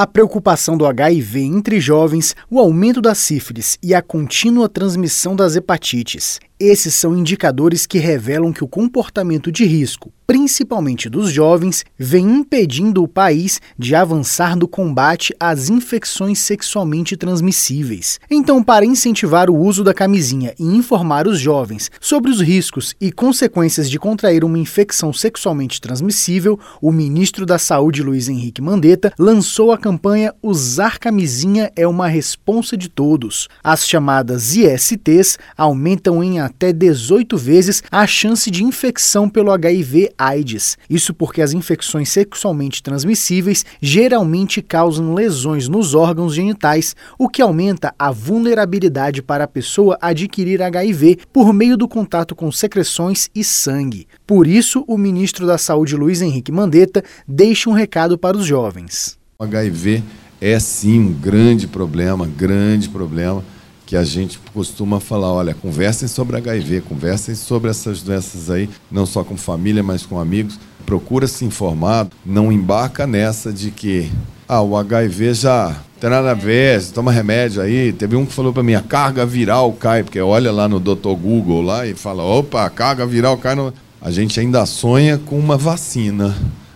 A preocupação do HIV entre jovens, o aumento da sífilis e a contínua transmissão das hepatites. Esses são indicadores que revelam que o comportamento de risco, principalmente dos jovens, vem impedindo o país de avançar no combate às infecções sexualmente transmissíveis. Então, para incentivar o uso da camisinha e informar os jovens sobre os riscos e consequências de contrair uma infecção sexualmente transmissível, o ministro da Saúde, Luiz Henrique Mandetta, lançou a campanha Usar Camisinha é uma responsa de todos. As chamadas ISTs aumentam em até 18 vezes a chance de infecção pelo HIV/AIDS. Isso porque as infecções sexualmente transmissíveis geralmente causam lesões nos órgãos genitais, o que aumenta a vulnerabilidade para a pessoa adquirir HIV por meio do contato com secreções e sangue. Por isso, o ministro da Saúde Luiz Henrique Mandetta deixa um recado para os jovens. O HIV é sim um grande problema, grande problema que a gente costuma falar, olha, conversem sobre HIV, conversem sobre essas doenças aí, não só com família, mas com amigos. Procura se informar, não embarca nessa de que ah, o HIV já tem nada a ver, toma remédio aí. Teve um que falou para mim, a carga viral cai, porque olha lá no Dr. Google lá e fala, opa, a carga viral cai. No... A gente ainda sonha com uma vacina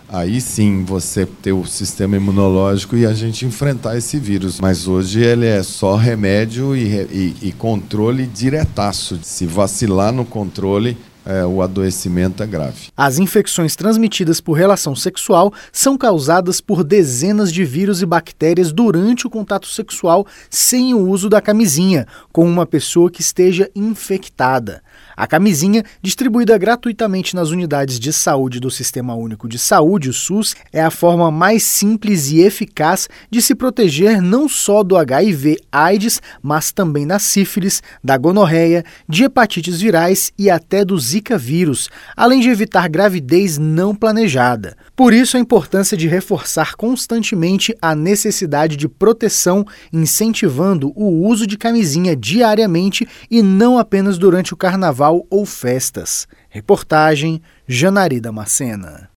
aí sim você ter o sistema imunológico e a gente enfrentar esse vírus. Mas hoje ele é só remédio e, e, e controle diretaço. Se vacilar no controle, é, o adoecimento é grave. As infecções transmitidas por relação sexual são causadas por dezenas de vírus e bactérias durante o contato sexual sem o uso da camisinha, com uma pessoa que esteja infectada. A camisinha, distribuída gratuitamente nas unidades de saúde do Sistema Único de Saúde, o SUS, é a forma mais simples e eficaz de se proteger não só do HIV/AIDS, mas também da sífilis, da gonorreia, de hepatites virais e até do Zika vírus, além de evitar gravidez não planejada. Por isso, a importância de reforçar constantemente a necessidade de proteção, incentivando o uso de camisinha diariamente e não apenas durante o carnaval ou festas. Reportagem Janari Macena.